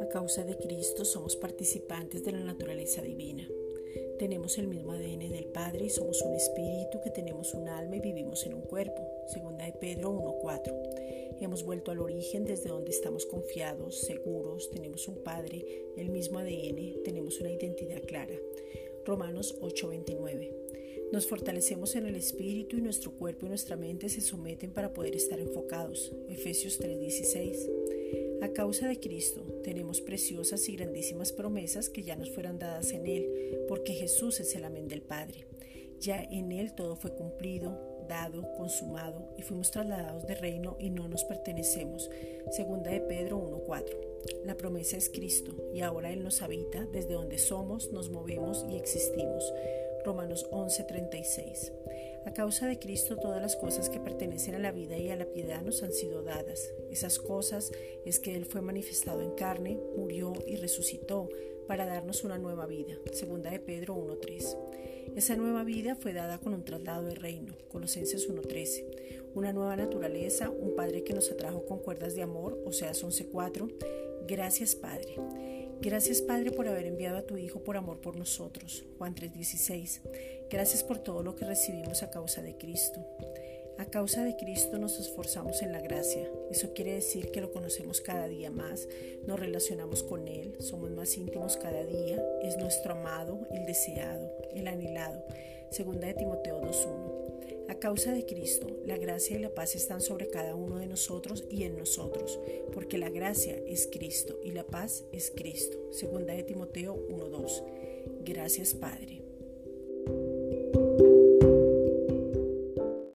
A causa de Cristo somos participantes de la naturaleza divina. Tenemos el mismo ADN del Padre y somos un espíritu que tenemos un alma y vivimos en un cuerpo. Segunda de Pedro 1.4. Hemos vuelto al origen desde donde estamos confiados, seguros, tenemos un Padre, el mismo ADN, tenemos una identidad clara. Romanos 8:29. Nos fortalecemos en el espíritu y nuestro cuerpo y nuestra mente se someten para poder estar enfocados. Efesios 3:16. A causa de Cristo tenemos preciosas y grandísimas promesas que ya nos fueron dadas en Él, porque Jesús es el amén del Padre. Ya en Él todo fue cumplido, dado, consumado, y fuimos trasladados de reino y no nos pertenecemos. Segunda de Pedro 1.4. La promesa es Cristo, y ahora Él nos habita, desde donde somos, nos movemos y existimos. Romanos 11:36. A causa de Cristo todas las cosas que pertenecen a la vida y a la piedad nos han sido dadas. Esas cosas es que Él fue manifestado en carne, murió y resucitó para darnos una nueva vida. Segunda de Pedro 1.3. Esa nueva vida fue dada con un traslado de reino. Colosenses 1.13. Una nueva naturaleza, un Padre que nos atrajo con cuerdas de amor, o sea, 11.4. Gracias Padre. Gracias Padre por haber enviado a tu Hijo por amor por nosotros. Juan 3:16. Gracias por todo lo que recibimos a causa de Cristo. A causa de Cristo nos esforzamos en la gracia. Eso quiere decir que lo conocemos cada día más, nos relacionamos con Él, somos más íntimos cada día, es nuestro amado, el deseado, el anhelado. Segunda de Timoteo 2.1. A causa de Cristo, la gracia y la paz están sobre cada uno de nosotros y en nosotros, porque la gracia es Cristo y la paz es Cristo. Segunda de Timoteo 1.2. Gracias Padre.